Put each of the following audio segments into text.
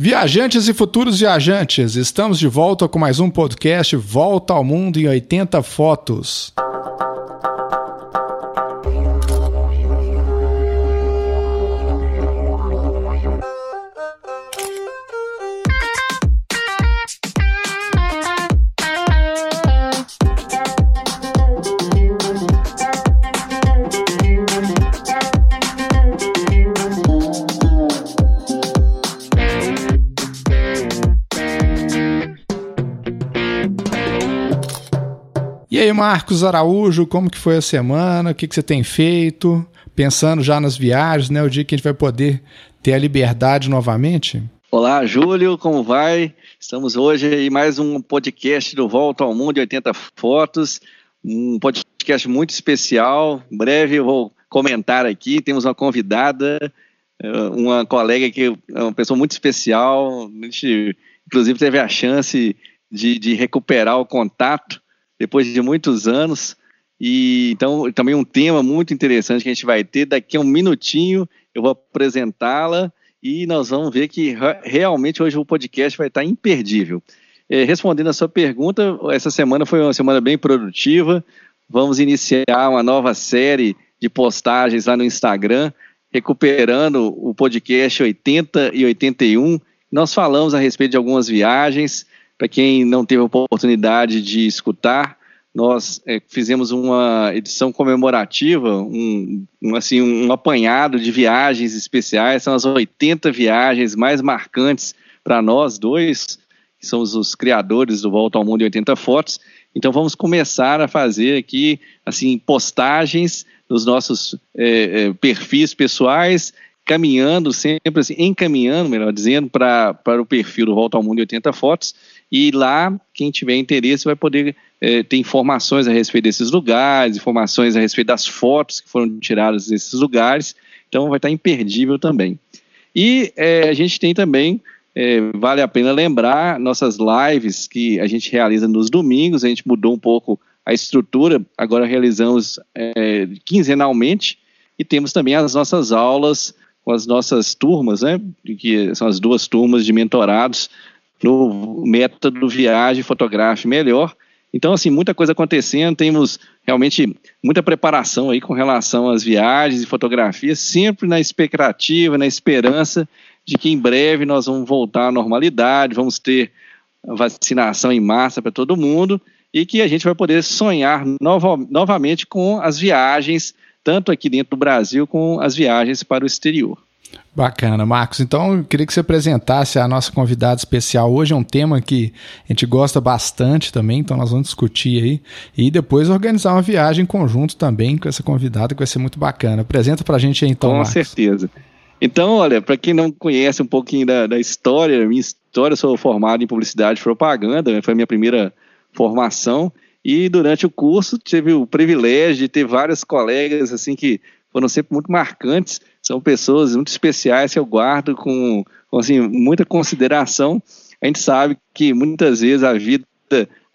Viajantes e futuros viajantes, estamos de volta com mais um podcast Volta ao Mundo em 80 Fotos. Marcos Araújo, como que foi a semana? O que, que você tem feito? Pensando já nas viagens, né? O dia que a gente vai poder ter a liberdade novamente? Olá, Júlio, como vai? Estamos hoje em mais um podcast do Volta ao Mundo de 80 Fotos, um podcast muito especial. Em breve eu vou comentar aqui, temos uma convidada, eh, uma colega que é uma pessoa muito especial, a gente inclusive teve a chance de, de recuperar o contato depois de muitos anos. E então também um tema muito interessante que a gente vai ter daqui a um minutinho. Eu vou apresentá-la e nós vamos ver que realmente hoje o podcast vai estar imperdível. É, respondendo a sua pergunta, essa semana foi uma semana bem produtiva. Vamos iniciar uma nova série de postagens lá no Instagram, recuperando o podcast 80 e 81. Nós falamos a respeito de algumas viagens, para quem não teve a oportunidade de escutar, nós é, fizemos uma edição comemorativa, um, um, assim, um apanhado de viagens especiais, são as 80 viagens mais marcantes para nós dois, que somos os criadores do Volta ao Mundo em 80 Fotos. Então vamos começar a fazer aqui assim postagens nos nossos é, é, perfis pessoais, caminhando sempre assim, encaminhando, melhor dizendo, para o perfil do Volta ao Mundo em 80 Fotos. E lá, quem tiver interesse vai poder é, ter informações a respeito desses lugares, informações a respeito das fotos que foram tiradas desses lugares, então vai estar imperdível também. E é, a gente tem também, é, vale a pena lembrar, nossas lives que a gente realiza nos domingos, a gente mudou um pouco a estrutura, agora realizamos quinzenalmente, e temos também as nossas aulas com as nossas turmas, né, que são as duas turmas de mentorados, no método viagem fotográfica melhor. Então, assim, muita coisa acontecendo, temos realmente muita preparação aí com relação às viagens e fotografias, sempre na expectativa, na esperança de que em breve nós vamos voltar à normalidade, vamos ter vacinação em massa para todo mundo e que a gente vai poder sonhar nova, novamente com as viagens, tanto aqui dentro do Brasil, com as viagens para o exterior. Bacana, Marcos. Então, eu queria que você apresentasse a nossa convidada especial. Hoje é um tema que a gente gosta bastante também, então nós vamos discutir aí e depois organizar uma viagem em conjunto também com essa convidada, que vai ser muito bacana. Apresenta pra gente aí então, Com Marcos. certeza. Então, olha, para quem não conhece um pouquinho da, da história, minha história, eu sou formado em publicidade e propaganda, foi a minha primeira formação e durante o curso tive o privilégio de ter vários colegas assim que foram sempre muito marcantes são pessoas muito especiais que eu guardo com, com assim, muita consideração. A gente sabe que muitas vezes a vida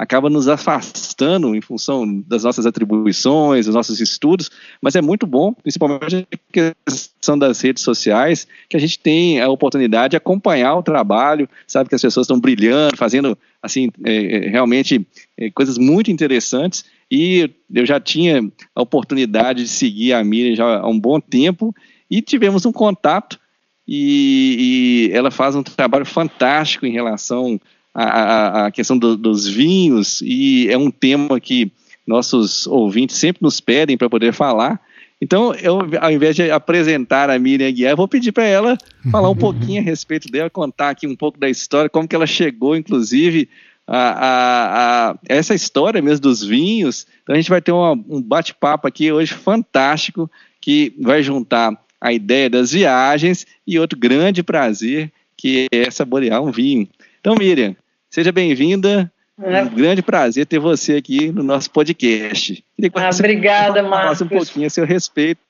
acaba nos afastando em função das nossas atribuições, dos nossos estudos, mas é muito bom, principalmente a questão das redes sociais, que a gente tem a oportunidade de acompanhar o trabalho, sabe que as pessoas estão brilhando, fazendo assim é, é realmente é, coisas muito interessantes e eu já tinha a oportunidade de seguir a Miriam já há um bom tempo e tivemos um contato e, e ela faz um trabalho fantástico em relação à, à questão do, dos vinhos e é um tema que nossos ouvintes sempre nos pedem para poder falar. Então, eu, ao invés de apresentar a Miriam Guiar, vou pedir para ela falar um pouquinho a respeito dela, contar aqui um pouco da história, como que ela chegou, inclusive, a, a, a essa história mesmo dos vinhos. Então, a gente vai ter uma, um bate-papo aqui hoje fantástico, que vai juntar a ideia das viagens e outro grande prazer que é saborear um vinho. Então, Miriam, seja bem-vinda. É. Um grande prazer ter você aqui no nosso podcast. Ah, obrigada, Marcos. um pouquinho a seu respeito.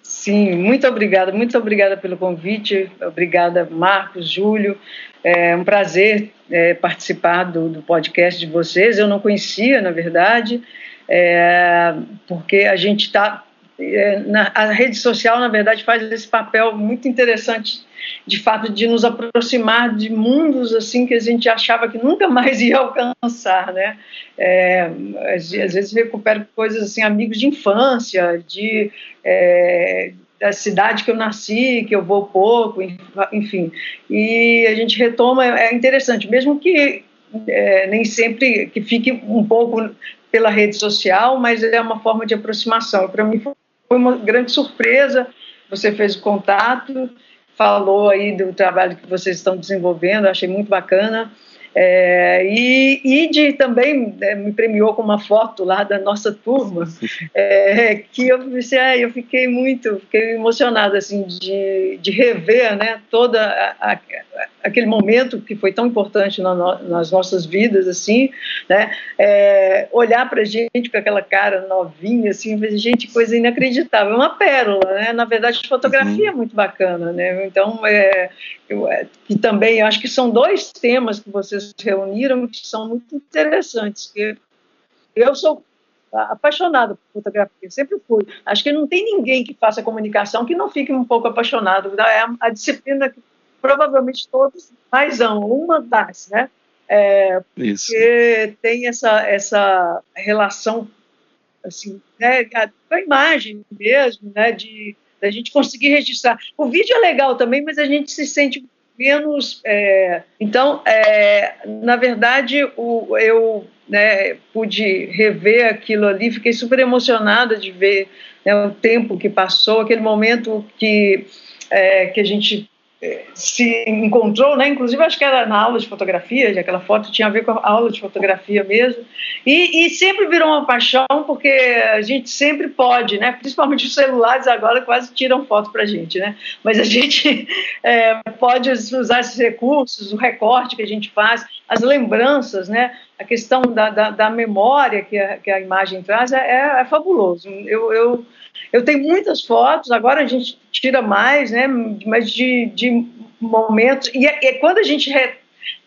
Sim, muito obrigada, muito obrigada pelo convite. Obrigada, Marcos, Júlio. É um prazer é, participar do, do, podcast de vocês. Eu não conhecia, na verdade, é, porque a gente está é, na, a rede social, na verdade, faz esse papel muito interessante, de fato, de nos aproximar de mundos assim que a gente achava que nunca mais ia alcançar, né? É, às, às, vezes recupero coisas assim, amigos de infância, de é, da cidade que eu nasci, que eu vou pouco, enfim. E a gente retoma, é interessante, mesmo que é, nem sempre que fique um pouco pela rede social, mas é uma forma de aproximação. Para mim foi uma grande surpresa. Você fez o contato, falou aí do trabalho que vocês estão desenvolvendo, achei muito bacana. É, e, e de, também é, me premiou com uma foto lá da nossa turma, é, que eu pensei, ah, eu fiquei muito, fiquei emocionada assim de, de rever, né, toda a, a, aquele momento que foi tão importante na no, nas nossas vidas, assim, né, é, olhar para gente com aquela cara novinha, assim, gente, coisa inacreditável, uma pérola, né, na verdade, fotografia uhum. é muito bacana, né, então, é, eu, é, que também acho que são dois temas que vocês reuniram que são muito interessantes. Que eu sou apaixonada por fotografia, sempre fui. Acho que não tem ninguém que faça comunicação que não fique um pouco apaixonado. É a, a disciplina que provavelmente todos mais amam, uma das, né? É, porque Isso. tem essa, essa relação assim, né, com a imagem mesmo, né, de a gente conseguir registrar. O vídeo é legal também, mas a gente se sente menos. É, então, é, na verdade, o, eu né, pude rever aquilo ali, fiquei super emocionada de ver né, o tempo que passou, aquele momento que, é, que a gente se encontrou, né? Inclusive acho que era na aula de fotografia, já aquela foto tinha a ver com a aula de fotografia mesmo. E, e, sempre virou uma paixão porque a gente sempre pode, né? Principalmente os celulares agora quase tiram foto para gente, né? Mas a gente é, pode usar esses recursos, o recorte que a gente faz, as lembranças, né? A questão da, da, da memória que a, que a imagem traz é, é, é fabuloso. Eu, eu eu tenho muitas fotos, agora a gente tira mais, né? Mas de, de momentos. E, é, quando a gente re,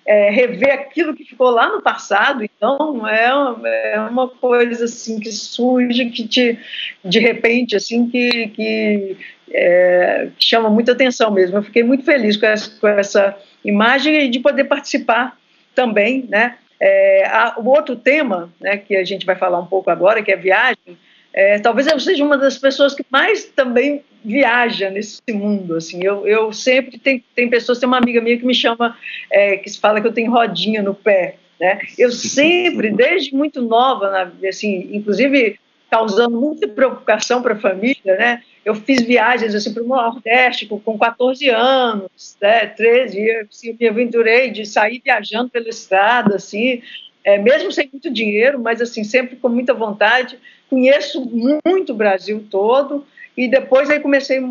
é, revê aquilo que ficou lá no passado, então é, é uma coisa assim que surge, que te, de repente, assim, que, que, é, chama muita atenção mesmo. Eu fiquei muito feliz com essa, com essa imagem e de poder participar também, né? É, o outro tema, né, que a gente vai falar um pouco agora, que é viagem, é, talvez eu seja uma das pessoas que mais também viaja nesse mundo. Assim, eu, eu sempre tem, tem pessoas, tem uma amiga minha que me chama, é, que fala que eu tenho rodinha no pé. Né? Eu sempre, desde muito nova, na, assim, inclusive causando muita preocupação para a família, né? Eu fiz viagens assim para o Nordeste com, com 14 anos, né? 13, assim, me aventurei de sair viajando pela estrada, assim, é, mesmo sem muito dinheiro, mas assim sempre com muita vontade. Conheço muito o Brasil todo e depois aí comecei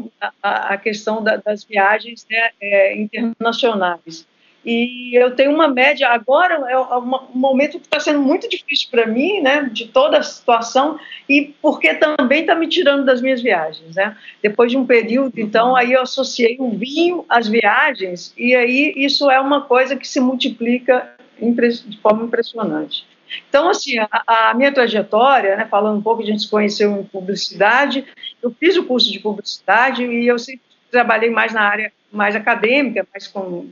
a, a questão da, das viagens né, é, internacionais. E eu tenho uma média agora é um momento que está sendo muito difícil para mim, né, de toda a situação e porque também está me tirando das minhas viagens, né? Depois de um período, então aí eu associei o vinho às viagens e aí isso é uma coisa que se multiplica de forma impressionante. Então, assim, a, a minha trajetória, né, falando um pouco, a gente se conheceu em publicidade, eu fiz o curso de publicidade e eu sempre trabalhei mais na área mais acadêmica, mais com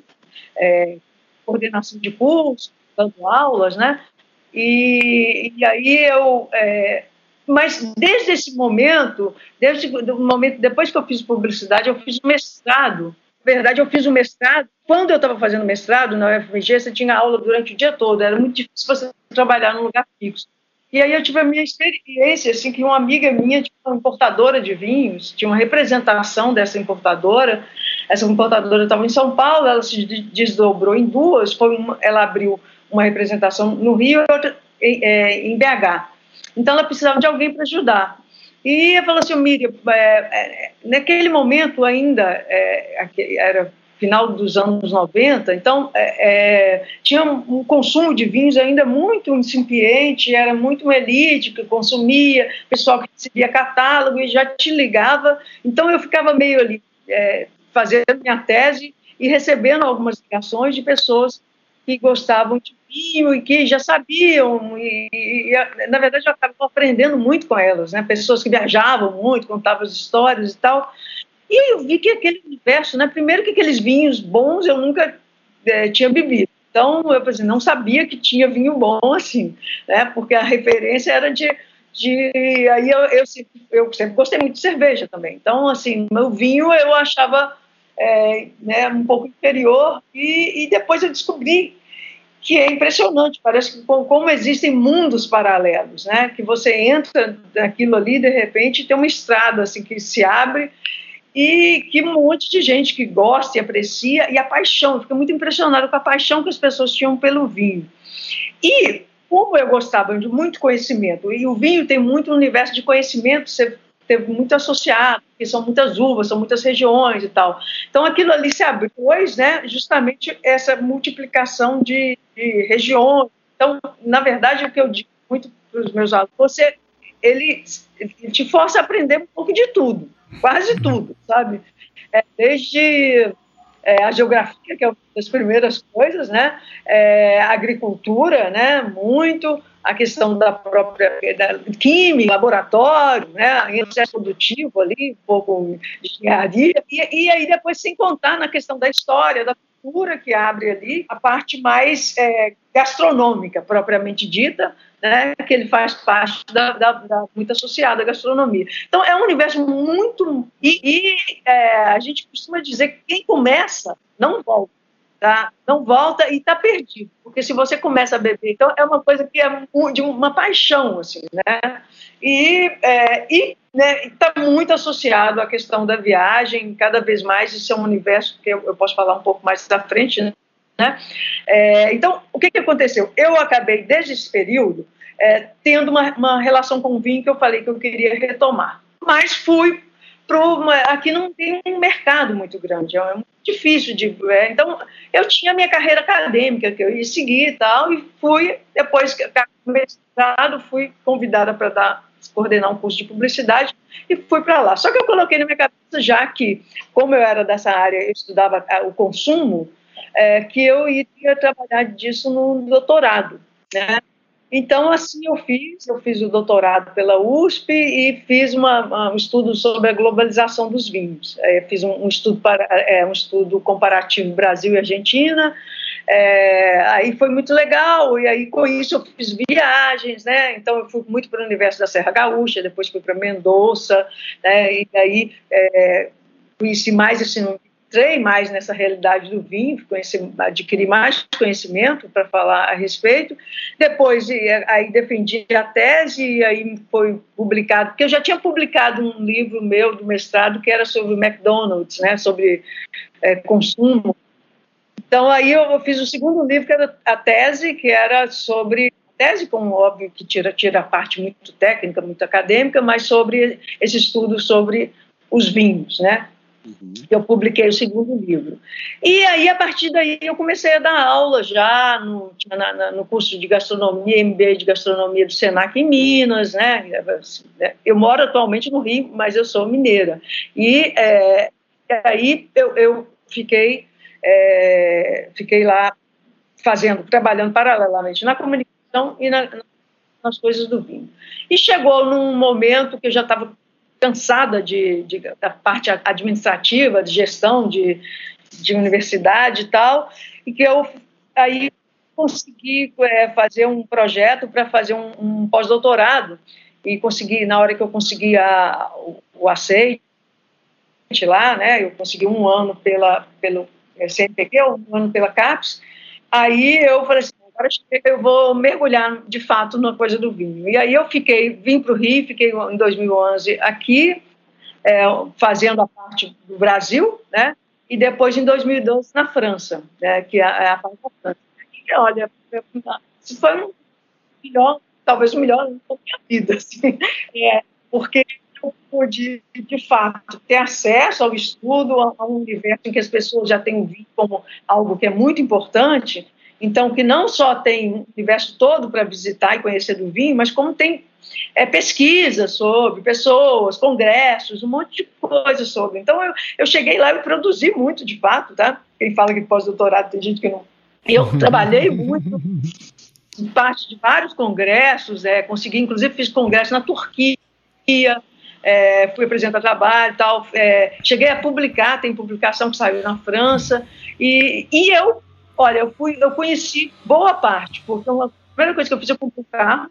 é, coordenação de curso, dando aulas, né? E, e aí eu, é, mas desde esse momento, desde o momento depois que eu fiz publicidade, eu fiz mestrado verdade, eu fiz o mestrado. Quando eu estava fazendo mestrado na UFMG, você tinha aula durante o dia todo, era muito difícil você trabalhar num lugar fixo. E aí eu tive a minha experiência, assim, que uma amiga minha, tipo, uma importadora de vinhos, tinha uma representação dessa importadora. Essa importadora estava em São Paulo, ela se desdobrou em duas. Foi uma, ela abriu uma representação no Rio e outra é, em BH. Então ela precisava de alguém para ajudar. E eu falou assim, Miriam, é, é, naquele momento ainda, é, era final dos anos 90, então é, é, tinha um consumo de vinhos ainda muito incipiente, era muito uma elite que consumia, pessoal que recebia catálogo e já te ligava, então eu ficava meio ali é, fazendo minha tese e recebendo algumas ligações de pessoas que gostavam de vinho e que já sabiam, e, e, na verdade eu acabo aprendendo muito com elas, né? pessoas que viajavam muito, contavam as histórias e tal, e eu vi que aquele universo, né? primeiro que aqueles vinhos bons eu nunca é, tinha bebido, então eu assim, não sabia que tinha vinho bom assim, né? porque a referência era de de aí eu, eu, eu, sempre gostei muito de cerveja também. Então, assim, meu vinho eu achava é, né, um pouco inferior e, e, depois eu descobri que é impressionante, parece que como existem mundos paralelos, né? Que você entra naquilo ali de repente tem uma estrada assim que se abre e que um monte de gente que gosta e aprecia e a paixão, fica muito impressionado com a paixão que as pessoas tinham pelo vinho. E como eu gostava de muito conhecimento, e o vinho tem muito universo de conhecimento, você teve muito associado, porque são muitas uvas, são muitas regiões e tal. Então aquilo ali se abriu, né, justamente essa multiplicação de, de regiões. Então, na verdade, o que eu digo muito para os meus alunos, você, ele, ele, te força a aprender um pouco de tudo, quase tudo, sabe? É, desde é, a geografia, que é uma das primeiras coisas, né? É, a agricultura, né? Muito a questão da própria da química, laboratório, né? processo produtivo ali, um pouco de engenharia, e, e aí depois sem contar na questão da história, da que abre ali, a parte mais é, gastronômica, propriamente dita, né, que ele faz parte da, da, da, muito associada à gastronomia. Então é um universo muito e, e é, a gente costuma dizer que quem começa não volta, tá? Não volta e está perdido, porque se você começa a beber, então é uma coisa que é de uma paixão assim, né? E é, e está né, muito associado à questão da viagem, cada vez mais isso é um universo que eu, eu posso falar um pouco mais da frente, né? Né? É, então, o que, que aconteceu? Eu acabei, desde esse período, é, tendo uma, uma, relação com o vinho que eu falei que eu queria retomar. Mas fui aqui não tem um mercado muito grande, é muito difícil de. É, então, eu tinha minha carreira acadêmica que eu ia seguir e tal, e fui, depois que mestrado, fui convidada para dar coordenar um curso de publicidade e fui para lá. Só que eu coloquei na minha cabeça já que, como eu era dessa área, eu estudava o consumo, é, que eu iria trabalhar disso no doutorado, né? Então, assim eu fiz, eu fiz o doutorado pela USP e fiz uma, um estudo sobre a globalização dos vinhos. É, fiz um, um estudo para, é, um estudo comparativo Brasil e Argentina. É, aí foi muito legal e aí com isso eu fiz viagens, né? Então eu fui muito para o universo da Serra Gaúcha, depois fui para Mendoza, né? E aí é, conheci mais assim entrei mais nessa realidade do vinho, conheci, adquiri mais conhecimento para falar a respeito. Depois, aí defendi a tese e aí foi publicado, porque eu já tinha publicado um livro meu do mestrado que era sobre McDonald's, né, sobre é, consumo. Então, aí eu fiz o segundo livro, que era a tese, que era sobre tese, como óbvio que tira, tira a parte muito técnica, muito acadêmica, mas sobre esse estudo sobre os vinhos, né? Uhum. Eu publiquei o segundo livro. E aí, a partir daí, eu comecei a dar aula já no, na, no curso de gastronomia, MBA de gastronomia do Senac em Minas, né? Eu moro atualmente no Rio, mas eu sou mineira. E é, aí eu, eu fiquei, é, fiquei lá fazendo, trabalhando paralelamente na comunicação e na, nas coisas do vinho. E chegou num momento que eu já estava cansada de, de, da parte administrativa, de gestão de, de universidade e tal, e que eu aí consegui é, fazer um projeto para fazer um, um pós-doutorado. E consegui, na hora que eu consegui a, o, o aceite lá, né, eu consegui um ano pela, pelo CNPq, um ano pela CAPES, aí eu falei assim, agora eu vou mergulhar de fato na coisa do vinho. E aí eu fiquei, vim para o Rio, fiquei em 2011 aqui, é, fazendo a parte do Brasil, né? E depois em 2012 na França, né? Que é a parte da França. E olha, isso foi um melhor, talvez o melhor da minha vida, assim, é, porque eu pude, de fato, ter acesso ao estudo, a um universo em que as pessoas já têm o vinho como algo que é muito importante, então, que não só tem o universo todo para visitar e conhecer do vinho, mas como tem é, pesquisa sobre pessoas, congressos, um monte de coisa sobre. Então, eu, eu cheguei lá e produzi muito, de fato, tá? Quem fala que pós-doutorado tem gente que não, Eu trabalhei muito, parte de vários congressos, é, consegui, inclusive fiz congresso na Turquia, é, fui apresentar trabalho e tal, é, cheguei a publicar, tem publicação que saiu na França, e, e eu, olha, eu, fui, eu conheci boa parte, porque a primeira coisa que eu fiz é publicar,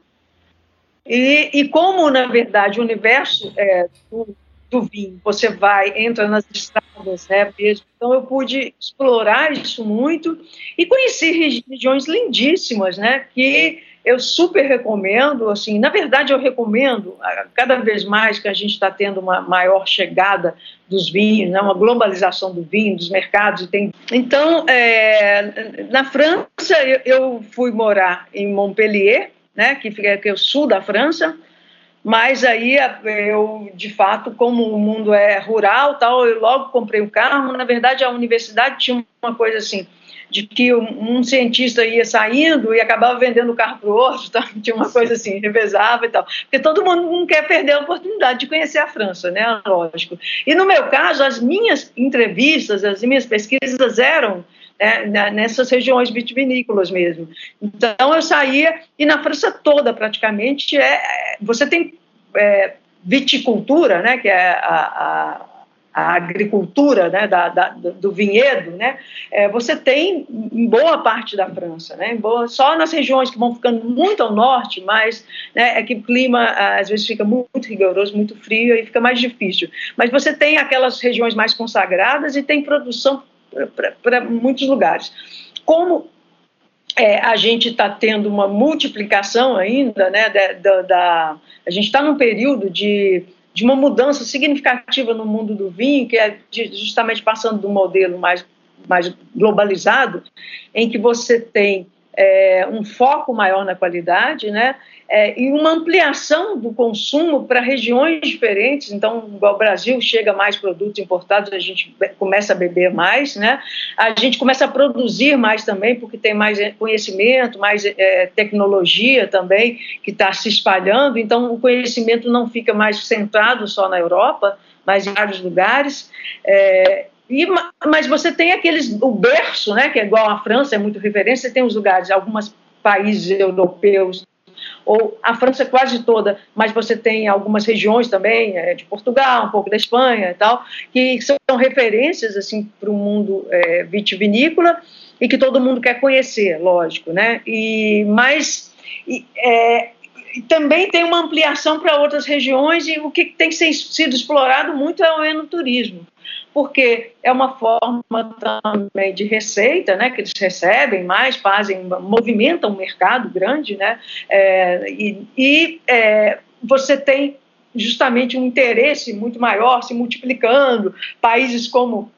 e, e como, na verdade, o universo é, do, do vinho, você vai, entra nas estradas, né, mesmo. Então eu pude explorar isso muito e conheci regiões lindíssimas, né, que eu super recomendo, assim, na verdade eu recomendo, cada vez mais que a gente está tendo uma maior chegada dos vinhos, né, uma globalização do vinho, dos mercados. Tem... Então, é, na França, eu, fui morar em Montpellier, né, que fica que é o sul da França, mas aí eu, de fato, como o mundo é rural, tal, eu logo comprei um carro. Na verdade, a universidade tinha uma coisa assim, de que um cientista ia saindo e acabava vendendo o carro para o outro, tá? tinha uma coisa assim, revezava e tal. Porque todo mundo não quer perder a oportunidade de conhecer a França, né? Lógico. E no meu caso, as minhas entrevistas, as minhas pesquisas eram né, nessas regiões vitivinícolas mesmo. Então eu saía e na França toda praticamente é, é você tem é, viticultura, né, que é a, a, a agricultura né, da, da, do vinhedo, né, é, você tem em boa parte da França, né, boa, só nas regiões que vão ficando muito ao norte, mas né, é que o clima às vezes fica muito, muito rigoroso, muito frio e fica mais difícil. Mas você tem aquelas regiões mais consagradas e tem produção para muitos lugares. Como é, a gente está tendo uma multiplicação ainda, né, da, da a gente está num período de, de uma mudança significativa no mundo do vinho, que é justamente passando do modelo mais, mais globalizado, em que você tem é, um foco maior na qualidade, né? É, e uma ampliação do consumo para regiões diferentes. Então, o Brasil chega mais produtos importados, a gente começa a beber mais, né? A gente começa a produzir mais também, porque tem mais é, conhecimento, mais é, tecnologia também que está se espalhando. Então, o conhecimento não fica mais centrado só na Europa, mas em vários lugares. É, e, mas você tem aqueles, o berço, né, que é igual à França, é muito referência, você tem os lugares, alguns países europeus, ou a França quase toda, mas você tem algumas regiões também, é, de Portugal, um pouco da Espanha e tal, que são referências assim para o mundo é, vitivinícola e que todo mundo quer conhecer, lógico, né? E mas e, é, também tem uma ampliação para outras regiões e o que tem sido explorado muito é o enoturismo porque é uma forma também de receita, né, que eles recebem mais, fazem, movimentam um mercado grande, né, é, e, e é, você tem justamente um interesse muito maior se multiplicando, países como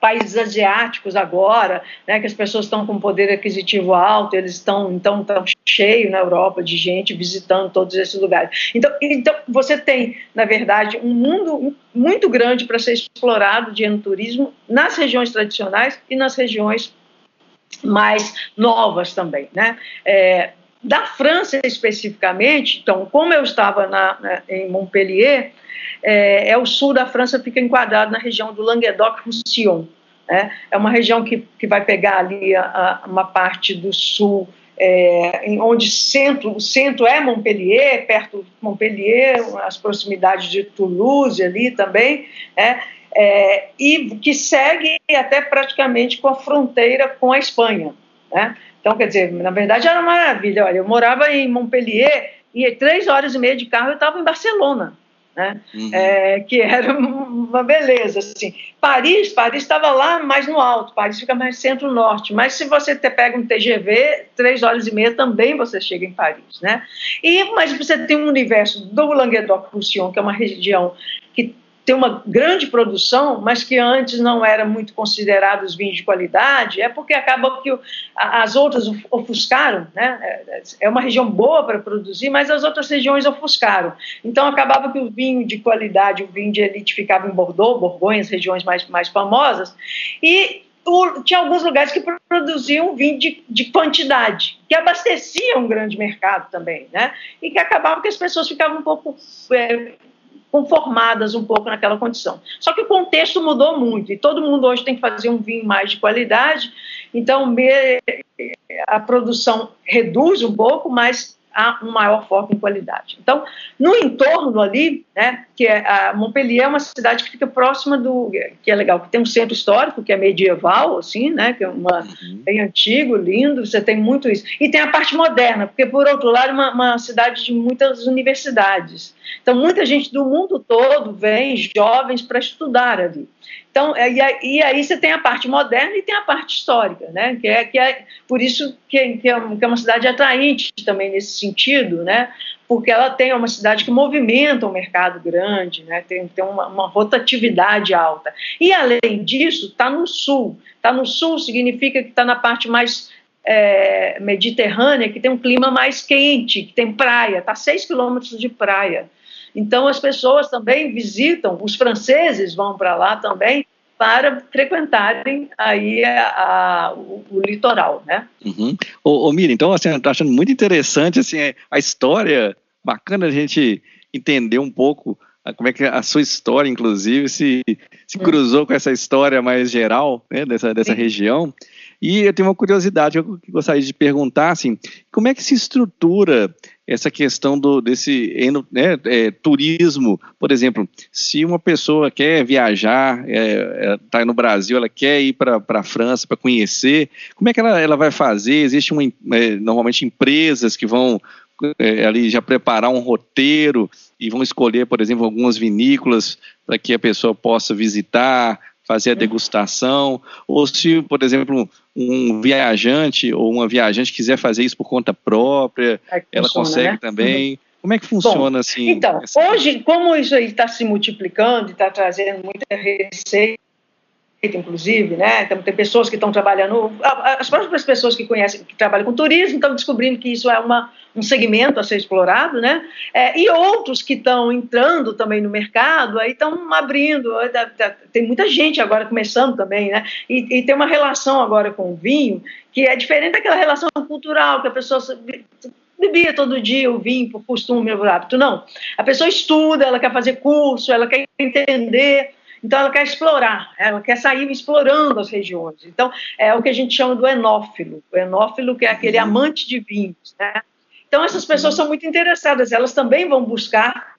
países asiáticos agora, né, que as pessoas estão com poder aquisitivo alto, eles estão então estão cheio na Europa de gente visitando todos esses lugares. Então, então você tem, na verdade, um mundo muito grande para ser explorado de enoturismo nas regiões tradicionais e nas regiões mais novas também, né? É, da França especificamente, então, como eu estava na, na, em Montpellier, é, é, o sul da França, fica enquadrado na região do Languedoc-Roussillon. Né? É uma região que, que vai pegar ali a, a, uma parte do sul, é, onde centro, o centro é Montpellier, perto de Montpellier, as proximidades de Toulouse ali também, né? é, e que segue até praticamente com a fronteira com a Espanha. Né? Então, quer dizer, na verdade era uma maravilha. Olha, eu morava em Montpellier e três horas e meia de carro eu estava em Barcelona né? Uhum. É, que era uma beleza. Assim. Paris, Paris estava lá mais no alto, Paris fica mais centro-norte, mas se você te pega um TGV, três horas e meia também você chega em Paris. Né? E, mas você tem um universo do Languedoc-Roussillon, que é uma região que tem uma grande produção, mas que antes não era muito considerados vinhos de qualidade, é porque acaba que as outras ofuscaram, né? É uma região boa para produzir, mas as outras regiões ofuscaram. Então acabava que o vinho de qualidade, o vinho de elite ficava em Bordeaux, Borgonha, as regiões mais, mais famosas, e o, tinha alguns lugares que produziam vinho de, de, quantidade, que abasteciam um grande mercado também, né? E que acabava que as pessoas ficavam um pouco é, conformadas um pouco naquela condição. Só que o contexto mudou muito e todo mundo hoje tem que fazer um vinho mais de qualidade Então, a produção reduz um pouco, mas há um maior foco em qualidade. Então, no entorno ali, né, que é Montpellier é uma cidade que fica próxima do, que é legal, que tem um centro histórico que é medieval, assim, né, que é uma uhum. bem antigo, lindo. Você tem muito isso. E tem a parte moderna, porque por outro lado, é uma, uma cidade de muitas universidades. Então, muita gente do mundo todo vem, jovens, para estudar ali. Então, é, e aí você tem a parte moderna e tem a parte histórica, né? Que é, que é por isso que, que, é, é uma cidade atraente também nesse sentido, né? Porque ela tem uma cidade que movimenta um mercado grande, né? Tem, tem uma, uma rotatividade alta. E além disso, está no sul. Está no sul significa que está na parte mais é, mediterrânea, que tem um clima mais quente, que tem praia, está 6 quilômetros de praia. Então, as pessoas também visitam, os franceses vão para lá também para frequentarem aí a, a, o, o, litoral, né? Uhum. Ô, ô Miriam, então, assim, eu estou achando muito interessante, assim, é, a história, bacana a gente entender um pouco como é que a sua história, inclusive, se, se uhum. cruzou com essa história mais geral né, dessa, dessa região. E eu tenho uma curiosidade que gostaria de perguntar, assim, como é que se estrutura essa questão do, desse né, é, turismo, por exemplo, se uma pessoa quer viajar, está é, é, tá no Brasil, ela quer ir para a França para conhecer, como é que ela, ela vai fazer? Existem é, normalmente empresas que vão é, ali já preparar um roteiro e vão escolher, por exemplo, algumas vinícolas para que a pessoa possa visitar, fazer a degustação, ou se, por exemplo, um viajante ou uma viajante quiser fazer isso por conta própria, é ela funciona, consegue né? também. Uhum. Como é que funciona Bom, assim? Então, hoje, como isso aí está se multiplicando e está trazendo muita receita, inclusive, né? Então, tem pessoas que estão trabalhando, as próprias pessoas que conhecem, que trabalham com turismo, estão descobrindo que isso é uma, um segmento a ser explorado, né? É, e outros que estão entrando também no mercado, aí estão abrindo, tem muita gente agora começando também, né? E, e tem uma relação agora com o vinho que é diferente daquela relação cultural que a pessoa bebia todo dia o vinho por costume, por hábito. Não. A pessoa estuda, ela quer fazer curso, ela quer entender. Então, ela quer explorar, ela quer sair explorando as regiões. Então, é o que a gente chama do enófilo. O enófilo, que é aquele uhum. amante de vinhos. Né? Então, essas pessoas são muito interessadas, elas também vão buscar,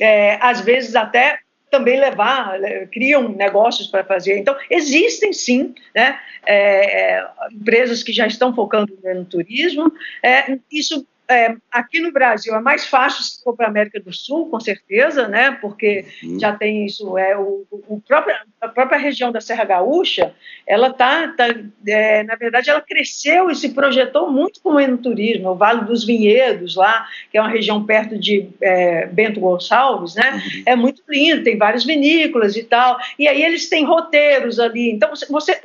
é, às vezes, até também levar, criam negócios para fazer. Então, existem sim né, é, é empresas que já estão focando no turismo. É, isso é, aqui no Brasil é mais fácil se for para a América do Sul, com certeza, né? Porque uhum. já tem isso. É o, o próprio, a própria região da Serra Gaúcha, ela tá, tá é, na verdade, ela cresceu e se projetou muito com o enoturismo. O Vale dos Vinhedos lá, que é uma região perto de é, Bento Gonçalves, né? Uhum. É muito lindo, tem várias vinícolas e tal. E aí eles têm roteiros ali. Então você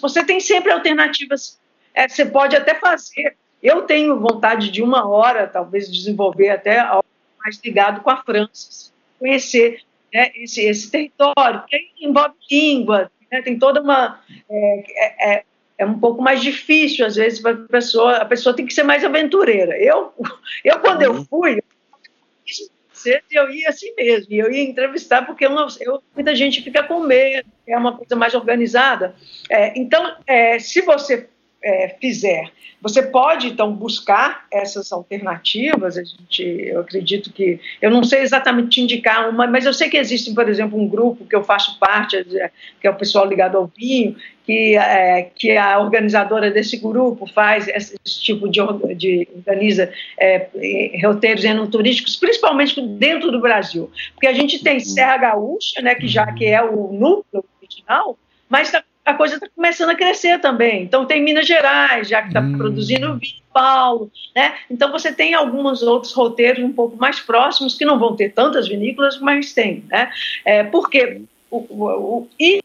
você tem sempre alternativas. É, você pode até fazer eu tenho vontade de uma hora, talvez, desenvolver até algo mais ligado com a França, conhecer né, esse, esse território, que envolve língua, né, tem toda uma. É, é, é, é um pouco mais difícil, às vezes, para a pessoa, a pessoa tem que ser mais aventureira. Eu, eu quando eu uhum. fui, eu ia assim mesmo, eu ia entrevistar, porque eu, eu, muita gente fica com medo, é uma coisa mais organizada. É, então, é, se você é, fizer. Você pode, então, buscar essas alternativas. A gente, eu acredito que. Eu não sei exatamente te indicar uma, mas eu sei que existe, por exemplo, um grupo que eu faço parte, que é o pessoal ligado ao vinho, que, é, que a organizadora desse grupo faz esse tipo de, de organiza é, roteiros enoturísticos, principalmente dentro do Brasil. Porque a gente tem Serra Gaúcha, né, que já que é o núcleo original, mas está a coisa está começando a crescer também. Então tem Minas Gerais, já que está hum. produzindo vinho, Paulo, né? Então você tem alguns outros roteiros um pouco mais próximos que não vão ter tantas vinícolas, mas tem, né? É, porque o, o, o, e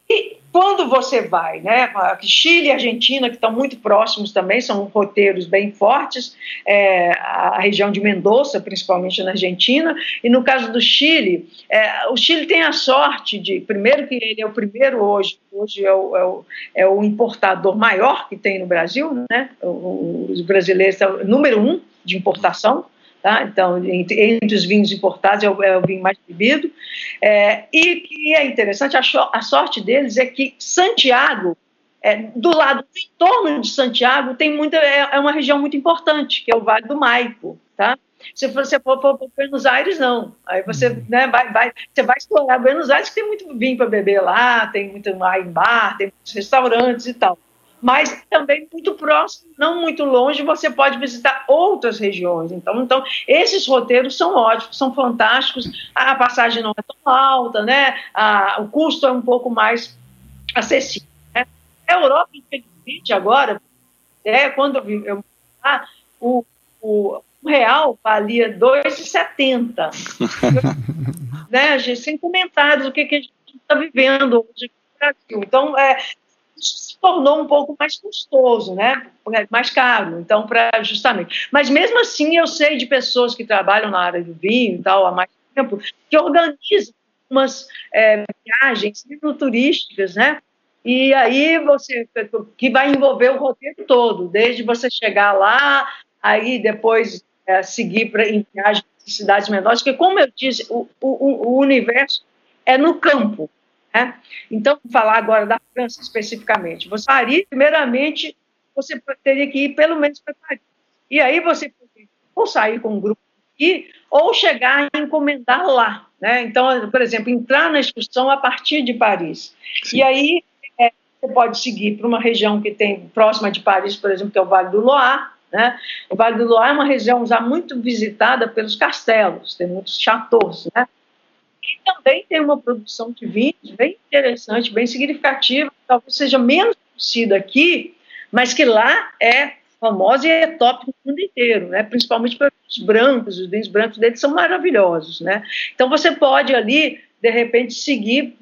quando você vai, né, Chile e Argentina, que estão muito próximos também, são roteiros bem fortes, é, a região de Mendoza, principalmente na Argentina, e no caso do Chile, é, o Chile tem a sorte de, primeiro que ele é o primeiro hoje, hoje é o, é o, é o importador maior que tem no Brasil, né, os brasileiros são número um de importação, Tá? Então, entre, entre, os vinhos importados é o, é o vinho mais bebido. É, e que é interessante, a, a, sorte deles é que Santiago É, do lado do entorno de Santiago tem muita é, é, uma região muito importante que é o Vale do Maipo, tá? Se você for para Buenos Aires, não. Aí você, uhum. né, vai, vai, você vai explorar Buenos Aires, que tem muito vinho para beber lá, tem muito wine bar, tem muitos restaurantes e tal. Mas também muito próximo, não muito longe, você pode visitar outras regiões. Então, então esses roteiros são ótimos, são fantásticos. A passagem não é tão alta, né? A, o custo é um pouco mais acessível. Né? A Europa, infelizmente, agora, é, quando eu, eu ah, o, o real valia 2,70. né, gente, sem comentários o que, que a gente está vivendo hoje no Brasil. Então, é, se tornou um pouco mais custoso, né? mais caro, então, para justamente. Mas mesmo assim, eu sei de pessoas que trabalham na área do vinho e tal há mais tempo, que organizam umas é, viagens turísticas, né? E aí você que vai envolver o roteiro todo, desde você chegar lá, aí depois é, seguir para em viagens em cidades menores, porque, como eu disse, o, o, o universo é no campo. Né? Então, vou falar agora da França especificamente. Você faria, primeiramente, você teria que ir pelo menos para Paris. E aí você poderia ou sair com um grupo aqui, ou chegar e encomendar lá. Né? Então, por exemplo, entrar na excursão a partir de Paris. Sim. E aí é, você pode seguir para uma região que tem próxima de Paris, por exemplo, que é o Vale do Loire, né? O Vale do Loire é uma região já muito visitada pelos castelos, tem muitos chateaus. Né? E também tem uma produção de vinhos bem interessante, bem significativa, talvez seja menos conhecida aqui, mas que lá é famosa e é top no mundo inteiro, né? principalmente pelos brancos, os vinhos brancos deles são maravilhosos. Né? Então você pode ali, de repente, seguir,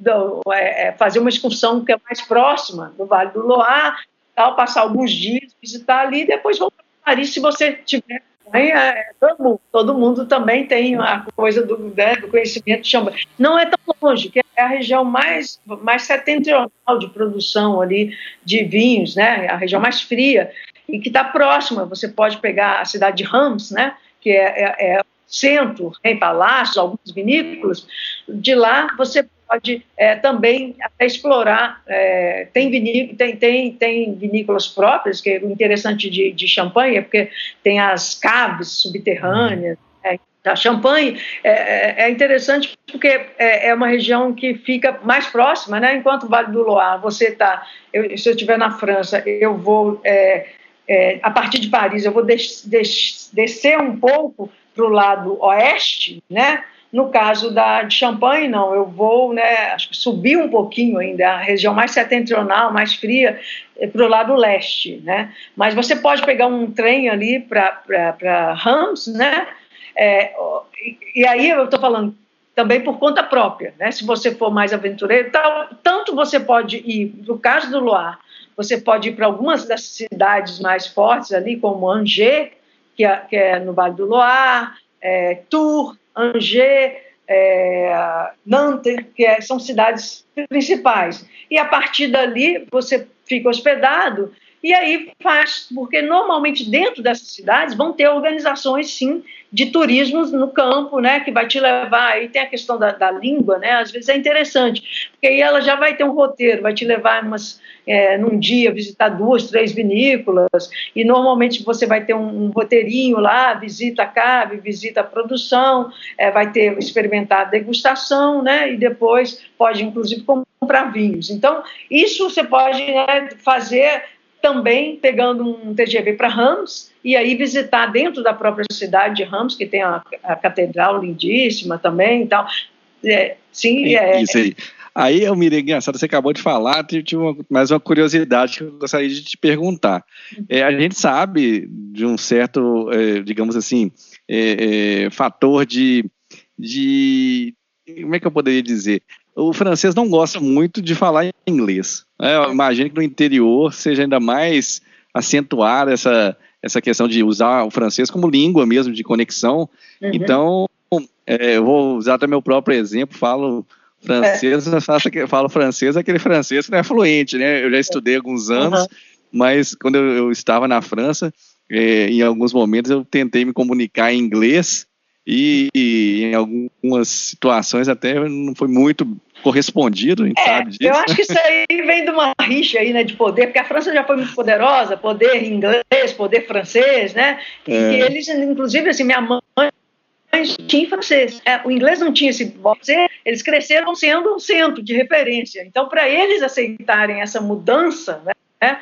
é, é, fazer uma excursão que é mais próxima do Vale do Loire, tal, passar alguns dias, visitar ali e depois voltar Paris, se você tiver é, todo, mundo, todo mundo também tem a coisa do, né, do conhecimento chama. Não é tão longe, que é a região mais, mais setentrional de produção ali de vinhos, né? A região mais fria e que está próxima. Você pode pegar a cidade de Rams, né? Que é, é, é centro, tem palácios, algumas vinícolas. De lá você pode é, também explorar. É, tem, viní tem, tem, tem vinícolas próprias, que é interessante de, de Champagne, porque tem as caves subterrâneas. É, a Champagne é, é, é interessante porque é, é, uma região que fica mais próxima, né? Enquanto o Vale do Loire, você está. Se eu estiver na França, eu vou. É, é, a partir de Paris, eu vou des, des, descer um pouco para o lado oeste, né? No caso da, de Champagne, não, eu vou né, acho que subir um pouquinho ainda, a região mais setentrional, mais fria, é, para o lado leste. Né? Mas você pode pegar um trem ali para Rams, né? É, e aí eu estou falando também por conta própria, né? Se você for mais aventureiro, tal, tanto você pode ir, no caso do Loire, você pode ir para algumas das cidades mais fortes ali, como Angers, que é, que é no Vale do Loire, é, Tours, Angers, é, Nantes, que é, são cidades principais. E a partir dali você fica hospedado e aí faz, porque normalmente dentro dessas cidades vão ter organizações, sim, de turismo no campo, né, que vai te levar, aí tem a questão da, da língua, né, às vezes é interessante, porque aí ela já vai ter um roteiro, vai te levar umas, é, num dia visitar duas, três vinícolas, e normalmente você vai ter um, um roteirinho lá, visita a cave, visita a produção, é, vai ter experimentar a degustação, né, e depois pode inclusive comprar vinhos. Então, isso você pode né, fazer também pegando um TGV para Ramos e aí visitar dentro da própria cidade de Ramos, que tem a, a catedral lindíssima também e tal. É, sim, é, Isso aí. Aí, Almir, engraçado, você acabou de falar, tive uma, mais uma curiosidade que eu gostaria de te perguntar. É, a gente sabe de um certo, é, digamos assim, é, é fator de, de. Como é que eu poderia dizer? o francês não gosta muito de falar inglês. Né? Eu imagino que no interior seja ainda mais acentuada essa, essa questão de usar o francês como língua mesmo de conexão. Uhum. Então, é, eu vou usar até meu próprio exemplo, falo francês, é. falo francês, aquele francês que não é fluente, né? Eu já estudei alguns anos, uhum. mas quando eu, eu, estava na França, é, em alguns momentos eu tentei me comunicar em inglês e, e, em algumas situações até não foi muito correspondido, a gente é, sabe disso. Eu acho que isso aí vem de uma rixa aí, né, de poder, porque a França já foi muito poderosa, poder inglês, poder francês, né, e é. eles, inclusive, assim, minha mãe tinha francês. É, o inglês não tinha esse eles cresceram sendo um centro de referência. Então, para eles aceitarem essa mudança, né,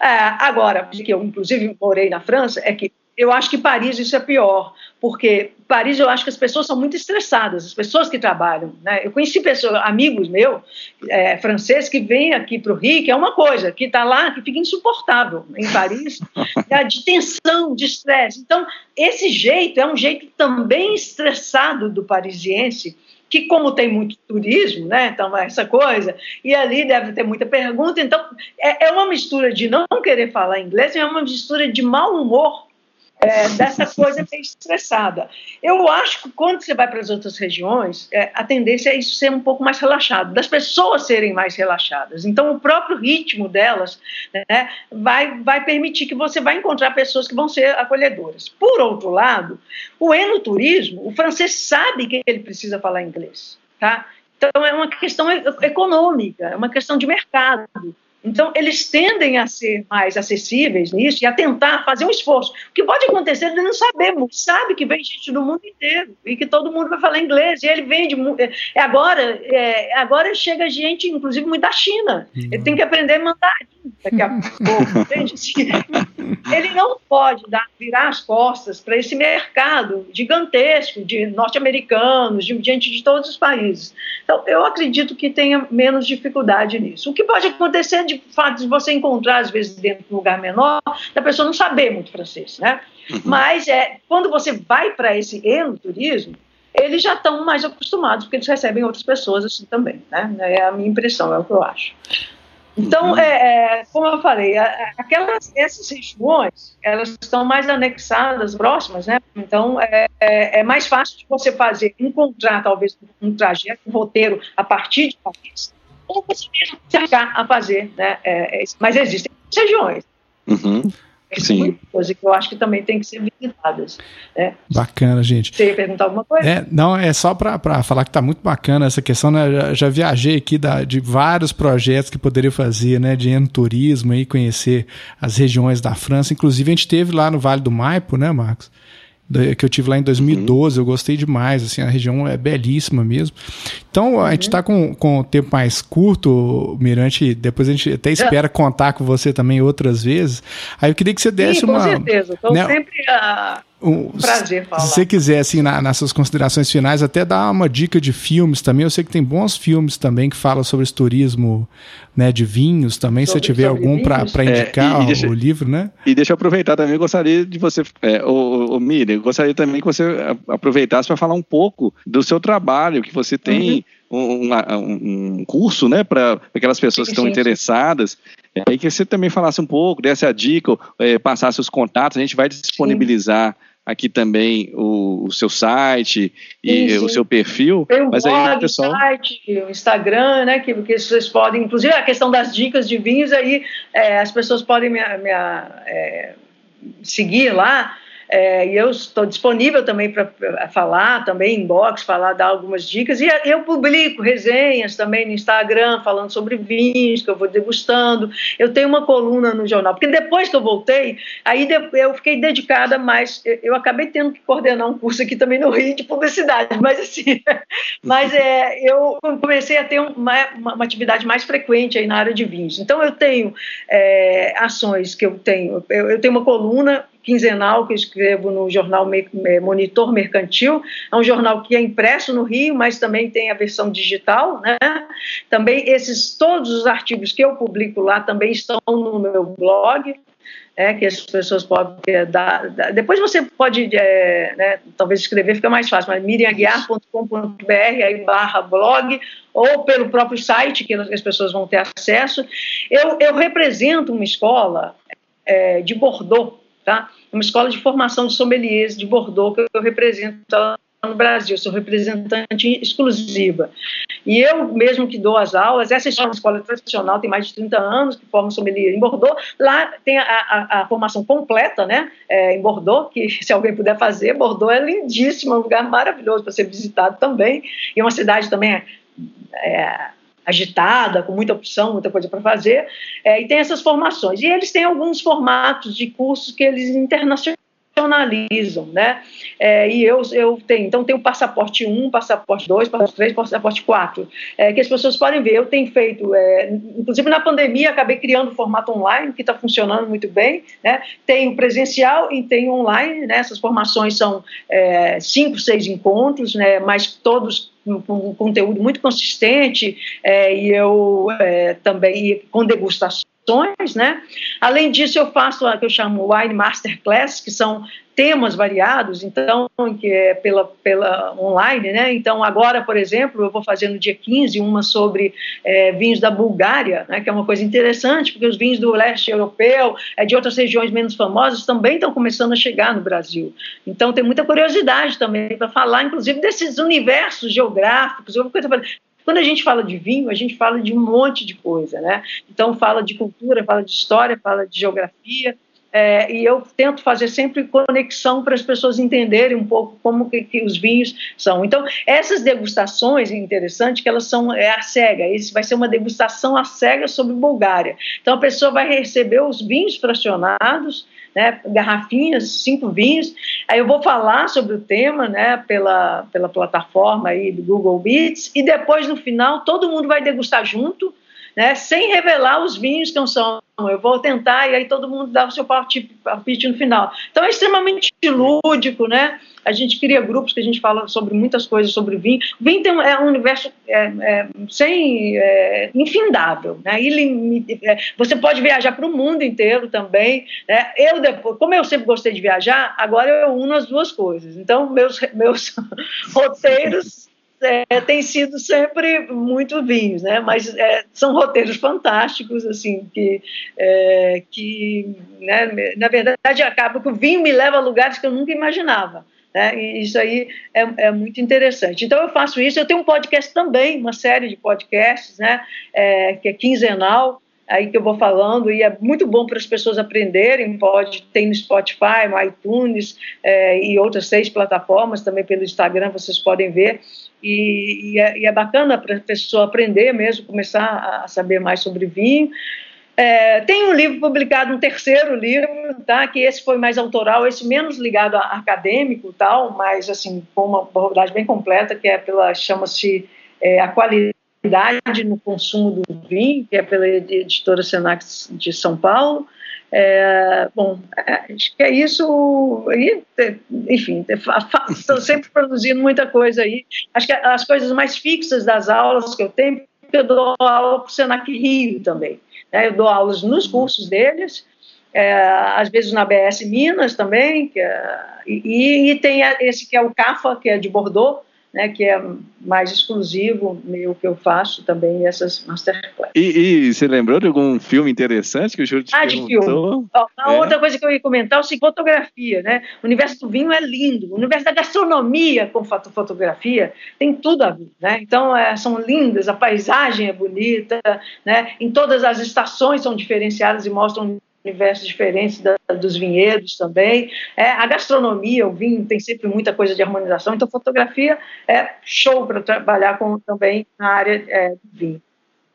é, agora, que eu inclusive morei na França, é que eu acho que Paris isso é pior, porque Paris eu acho que as pessoas são muito estressadas, as pessoas que trabalham. Né? Eu conheci pessoas, amigos meus, é, franceses, que vêm aqui para o Rio, que é uma coisa, que está lá, que fica insuportável em Paris, né? de tensão, de estresse. Então, esse jeito é um jeito também estressado do parisiense, que como tem muito turismo, né, então essa coisa, e ali deve ter muita pergunta, então é, é uma mistura de não querer falar inglês, é uma mistura de mau humor é, dessa coisa meio estressada. Eu acho que quando você vai para as outras regiões, é, a tendência é isso ser um pouco mais relaxado, das pessoas serem mais relaxadas. Então, o próprio ritmo delas né, vai, vai permitir que você vai encontrar pessoas que vão ser acolhedoras. Por outro lado, o enoturismo, o francês sabe que ele precisa falar inglês, tá? Então, é uma questão econômica, é uma questão de mercado. Então, eles tendem a ser mais acessíveis nisso e a tentar fazer um esforço. O que pode acontecer, ele não sabemos, sabe que vem gente do mundo inteiro e que todo mundo vai falar inglês. E ele vende. É, agora, é, agora chega gente, inclusive, muito da China. Ele tem que aprender mandarim daqui a pouco, entende? Ele não pode dar, virar as costas para esse mercado gigantesco de norte-americanos, de gente de todos os países. Então, eu acredito que tenha menos dificuldade nisso. O que pode acontecer de fato de você encontrar, às vezes, dentro de um lugar menor, da pessoa não saber muito francês, né? Uhum. Mas é, quando você vai para esse enoturismo, eles já estão mais acostumados, porque eles recebem outras pessoas assim também, né? É a minha impressão, é o que eu acho. Então, uhum. é, é, como eu falei, aquelas, essas regiões, elas estão mais anexadas, próximas, né? Então, é, é, é, mais fácil de você fazer, encontrar talvez um trajeto, um roteiro a partir de Paris, ou você mesmo se a fazer, né? É, é mas existem regiões. Uhum. Sim. Coisa que eu acho que também tem que ser visitadas. Né? Bacana, gente. Você ia perguntar alguma coisa? É, não, é só para falar que está muito bacana essa questão, né? Já, já viajei aqui da, de vários projetos que poderia fazer, né? De turismo e conhecer as regiões da França. Inclusive, a gente teve lá no Vale do Maipo, né, Marcos? Que eu tive lá em 2012, uhum. eu gostei demais, assim, a região é belíssima mesmo. Então, a gente está com, com o tempo mais curto, Mirante, depois a gente até espera contar com você também outras vezes. Aí eu queria que você desse Sim, uma... com certeza, estou né, sempre a um, Prazer falar. Se você quiser, assim, na, nas suas considerações finais, até dar uma dica de filmes também. Eu sei que tem bons filmes também que falam sobre esse turismo né, de vinhos também, sobre, se tiver algum para indicar é, e, e deixa, o livro, né? E deixa eu aproveitar também, eu gostaria de você, é, o, o Miriam, eu gostaria também que você aproveitasse para falar um pouco do seu trabalho, que você tem uhum. um, um, curso, né, para aquelas pessoas que estão interessadas. É, e que você também falasse um pouco, desse a dica, é, passasse os contatos, a gente vai disponibilizar sim aqui também o, o seu site e sim, o seu perfil. Tem o mas blog, aí o pessoal... site, o Instagram, né? Que, que vocês podem, inclusive a questão das dicas de vinhos aí, é, as pessoas podem me, me é, seguir lá. É, e eu estou disponível também para falar, também inbox, falar, dar algumas dicas. E eu publico resenhas também no Instagram, falando sobre vinhos que eu vou degustando. Eu tenho uma coluna no jornal, porque depois que eu voltei, aí eu fiquei dedicada mais. Eu acabei tendo que coordenar um curso aqui também no Rio de publicidade, mas assim, mas é, eu comecei a ter uma, uma, atividade mais frequente aí na área de vinhos. Então eu tenho é, ações que eu tenho, eu, eu tenho uma coluna quinzenal que eu escrevo no jornal Monitor Mercantil. É um jornal que é impresso no Rio, mas também tem a versão digital. Né? Também esses todos os artigos que eu publico lá também estão no meu blog. É, que as pessoas podem é, dar, dar, Depois você pode, é, né, talvez escrever, fica mais fácil, mas miriamaguiar.com.br, aí barra blog, ou pelo próprio site, que as pessoas vão ter acesso. Eu, eu represento uma escola é, de Bordeaux, tá? uma escola de formação de sommeliers de Bordeaux que eu represento lá no Brasil, sou representante exclusiva. E eu mesmo que dou as aulas, essa escola, escola tradicional tem mais de 30 anos, que forma sommelier em Bordeaux, lá tem a, a, a formação completa, né, é, em Bordeaux, que se alguém puder fazer, Bordeaux é lindíssimo, é um lugar maravilhoso para ser visitado também, e é uma cidade também é, agitada, com muita opção, muita coisa para fazer, é, e tem essas formações. E eles têm alguns formatos de cursos que eles internacionalizam, né? É, e eu, eu tenho, então tem o passaporte 1, passaporte 2, passaporte 3, passaporte 4, é, que as pessoas podem ver. Eu tenho feito, é, inclusive na pandemia, acabei criando um formato online que está funcionando muito bem, né? Tem o presencial e tem o online, né? Essas formações são é, cinco, seis encontros, né? Mas todos um conteúdo muito consistente é, e eu é, também com degustações, né? Além disso, eu faço o que eu chamo Wine Masterclass, que são temas variados, então, que é pela, pela online, né? Então, agora, por exemplo, eu vou fazer no dia 15 uma sobre é, vinhos da Bulgária, né? Que é uma coisa interessante, porque os vinhos do leste europeu, é, de outras regiões menos famosas, também estão começando a chegar no Brasil. Então, tem muita curiosidade também para falar, inclusive, desses universos geográficos. Quando a gente fala de vinho, a gente fala de um monte de coisa, né? Então, fala de cultura, fala de história, fala de geografia, é, e eu tento fazer sempre conexão para as pessoas entenderem um pouco como que, que, os vinhos são. Então, essas degustações, interessante que elas são é a cega, isso vai ser uma degustação a cega sobre Bulgária. Então, a pessoa vai receber os vinhos fracionados, né, garrafinhas, cinco vinhos, aí eu vou falar sobre o tema, né, pela, pela plataforma aí do Google Beats, e depois, no final, todo mundo vai degustar junto, né, sem revelar os vinhos que são. Eu vou tentar e aí todo mundo dá o seu palpite no final. Então é extremamente lúdico, né? A gente cria grupos que a gente fala sobre muitas coisas sobre vinho. Vinho tem, é um universo é, é, sem é, infindável, né? É, você pode viajar para o mundo inteiro também. Né? Eu depois, como eu sempre gostei de viajar, agora eu uno as duas coisas. Então meus meus roteiros é, tem sido sempre muito vinhos, né? Mas é, são roteiros fantásticos, assim, que, é, que né, na verdade acaba que o vinho me leva a lugares que eu nunca imaginava. Né? E isso aí é, é, muito interessante. Então eu faço isso. Eu tenho um podcast também, uma série de podcasts, né? É, que é quinzenal aí que eu vou falando, e é muito bom para as pessoas aprenderem, pode, tem no Spotify, no iTunes é, e outras seis plataformas, também pelo Instagram vocês podem ver, e, e, é, e é, bacana para a pessoa aprender mesmo, começar a saber mais sobre vinho. É, tem um livro publicado, um terceiro livro, tá? Que esse foi mais autoral, esse menos ligado a acadêmico, tal, mas assim com uma abordagem bem completa, que é pela chama-se é, a qualidade no consumo do vinho, que é pela editora Senac de São Paulo. É, bom, é, acho que é isso. Enfim, estou sempre produzindo muita coisa aí. Acho que as coisas mais fixas das aulas que eu tenho, eu dou aula para o Senac Rio também. Né? Eu dou aulas nos cursos deles, é, às vezes na BS Minas também, é, e, e, tem esse que é o CAFA, que é de Bordeaux, né, que é mais exclusivo, meio que eu faço também essas masterclass. E, e você lembrou de algum filme interessante que o Júlio te ah, perguntou? de filme. Ó, a é. outra coisa que eu ia comentar é fotografia, né? O universo do vinho é lindo, o universo da gastronomia com fotografia tem tudo a ver, né? Então, é, são lindas, a paisagem é bonita, né? Em todas as estações são diferenciadas e mostram universos diferentes da, dos vinhedos também. É, a gastronomia, o vinho tem sempre muita coisa de harmonização, então fotografia é show para trabalhar com, também na área é, do vinho.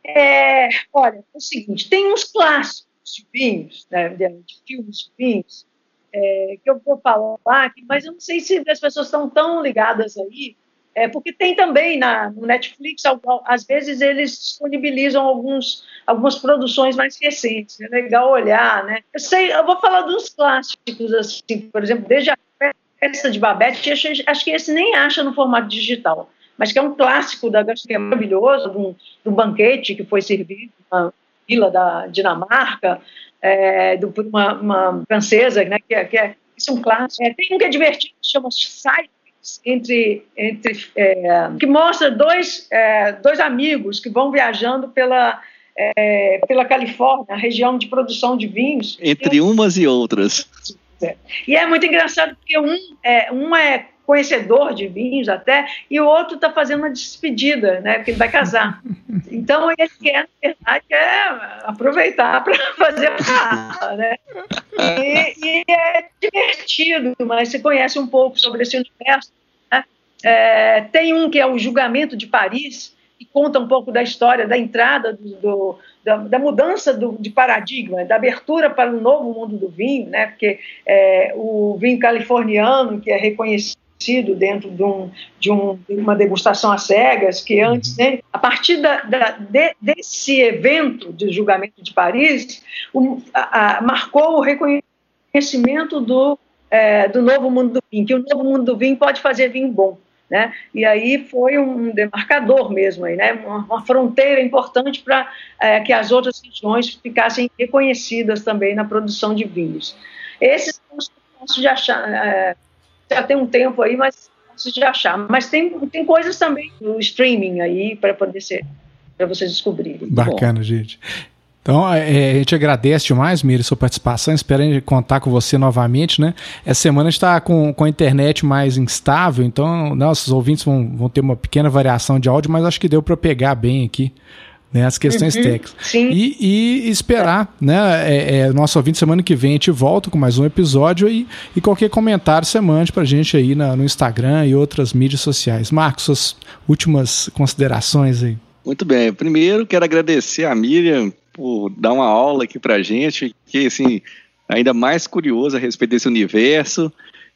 É, olha, é o seguinte, tem uns clássicos de vinhos, né, de, de filmes de vinhos, é, que eu vou falar aqui, mas eu não sei se as pessoas estão tão ligadas aí, é, porque tem também na, no Netflix, às vezes eles disponibilizam alguns, algumas produções mais recentes, é legal olhar, né? Eu sei, eu vou falar dos clássicos, assim, por exemplo, desde a festa de Babette, acho, que esse nem acha no formato digital, mas que é um clássico da gastronomia maravilhoso, do, do banquete que foi servido na vila da Dinamarca, é, do, uma, uma, francesa, né, que é, que é, isso é um clássico. É, tem um que é divertido, chama Sai entre, entre é, que mostra dois, é, dois amigos que vão viajando pela, é, pela Califórnia, a região de produção de vinhos. Entre umas e outras. É. E é muito engraçado porque um é, um é conhecedor de vinhos até, e o outro está fazendo uma despedida, né? Porque ele vai casar. Então ele quer, na verdade, quer aproveitar para fazer a casa, né? E, e, é divertido, mas você conhece um pouco sobre esse universo. Né? É, tem um que é o Julgamento de Paris, que conta um pouco da história da entrada do, do da, da, mudança do, de paradigma, da abertura para o novo mundo do vinho, né? Porque é, o vinho californiano que é reconhecido dentro de, um, de, um, de uma degustação às cegas, que uhum. antes, né, a partir da, da, de, desse evento de julgamento de Paris, a, a, marcou o reconhecimento do, é, do novo mundo do vinho, que o novo mundo do vinho pode fazer vinho bom. Né? E aí foi um demarcador mesmo, aí, né? uma, uma fronteira importante para é, que as outras regiões ficassem reconhecidas também na produção de vinhos. Esses são os fáceis de achar, é, já tem um tempo aí, mas de achar. Mas tem, tem coisas também no streaming aí para poder ser para vocês descobrirem. Bacana, Bom. gente. Então, é, a gente agradece demais, Miri, sua participação. Esperando contar com você novamente, né? Essa semana a gente está com, com a internet mais instável, então nossos ouvintes vão, vão ter uma pequena variação de áudio, mas acho que deu para pegar bem aqui né, as questões uhum, técnicas. Sim. E, e esperar, né? É, é, nosso ouvinte semana que vem a gente volta com mais um episódio e, e qualquer comentário você mande pra gente aí na, no Instagram e outras mídias sociais. Marcos, suas últimas considerações aí. Muito bem. Primeiro, quero agradecer a Miriam por dar uma aula aqui para gente, que assim, ainda mais curioso a respeito desse universo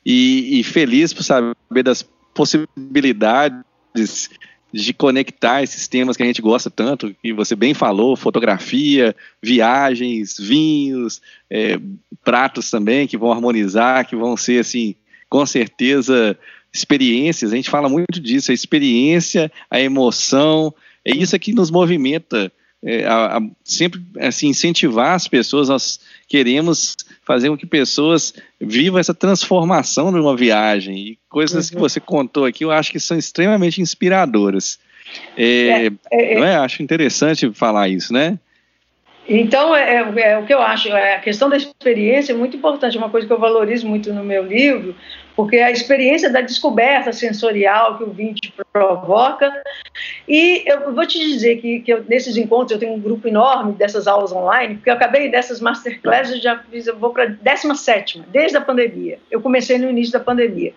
e, e feliz por saber das possibilidades de conectar esses temas que a gente gosta tanto, que você bem falou, fotografia, viagens, vinhos, é, pratos também que vão harmonizar, que vão ser assim, com certeza experiências. A gente fala muito disso, a experiência, a emoção, é isso que nos movimenta é, a, a, sempre assim, incentivar as pessoas, nós queremos fazer com que pessoas vivam essa transformação numa viagem. E coisas uhum. que você contou aqui, eu acho que são extremamente inspiradoras. É, é, é, é acho interessante falar isso, né? Então, é, é, é, o que eu acho, é, a questão da experiência é muito importante, é uma coisa que eu valorizo muito no meu livro, porque a experiência da descoberta sensorial que o vinho te provoca. E eu vou te dizer que, que eu, nesses encontros eu tenho um grupo enorme dessas aulas online, porque eu acabei dessas masterclasses, já fiz, eu vou para a 17, desde a pandemia. Eu comecei no início da pandemia.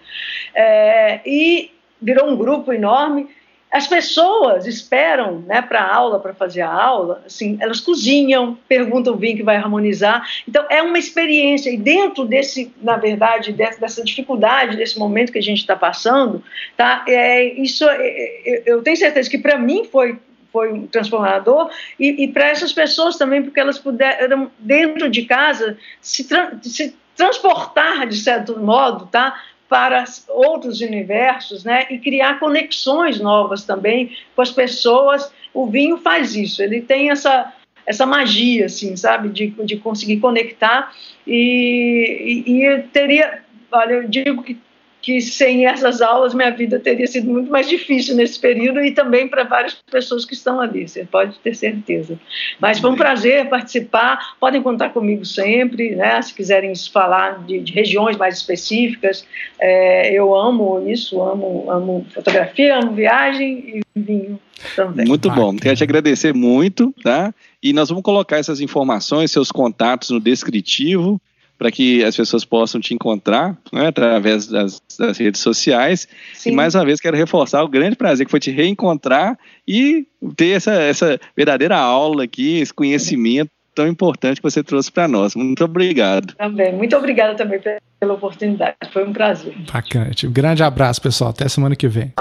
É, e virou um grupo enorme as pessoas esperam né, para a aula, para fazer a aula, assim, elas cozinham, perguntam o vinho que vai harmonizar. Então, é uma experiência. E dentro desse, na verdade, dessa dificuldade, desse momento que a gente está passando, tá, é, isso, é, é, eu tenho certeza que para mim foi foi transformador e, e para essas pessoas também porque elas puderam dentro de casa se, tra se transportar de certo modo, tá, para outros universos, né? E criar conexões novas também com as pessoas. O vinho faz isso. Ele tem essa essa magia, assim, sabe, de, de conseguir conectar e, e, e teria, olha, eu digo que que sem essas aulas minha vida teria sido muito mais difícil nesse período e também para várias pessoas que estão ali, você pode ter certeza. Mas foi um prazer participar, podem contar comigo sempre, né? Se quiserem falar de, de regiões mais específicas, é, eu amo isso, amo, amo fotografia, amo viagem e vinho também. Muito bom, quero te agradecer muito, tá? E nós vamos colocar essas informações, seus contatos no descritivo para que as pessoas possam te encontrar né, através das, das, redes sociais. Sim. E mais uma vez quero reforçar o grande prazer que foi te reencontrar e ter essa, essa verdadeira aula aqui, esse conhecimento tão importante que você trouxe para nós. Muito obrigado. Também, muito obrigada também pela oportunidade. Foi um prazer. Bacana. Um grande abraço, pessoal. Até semana que vem.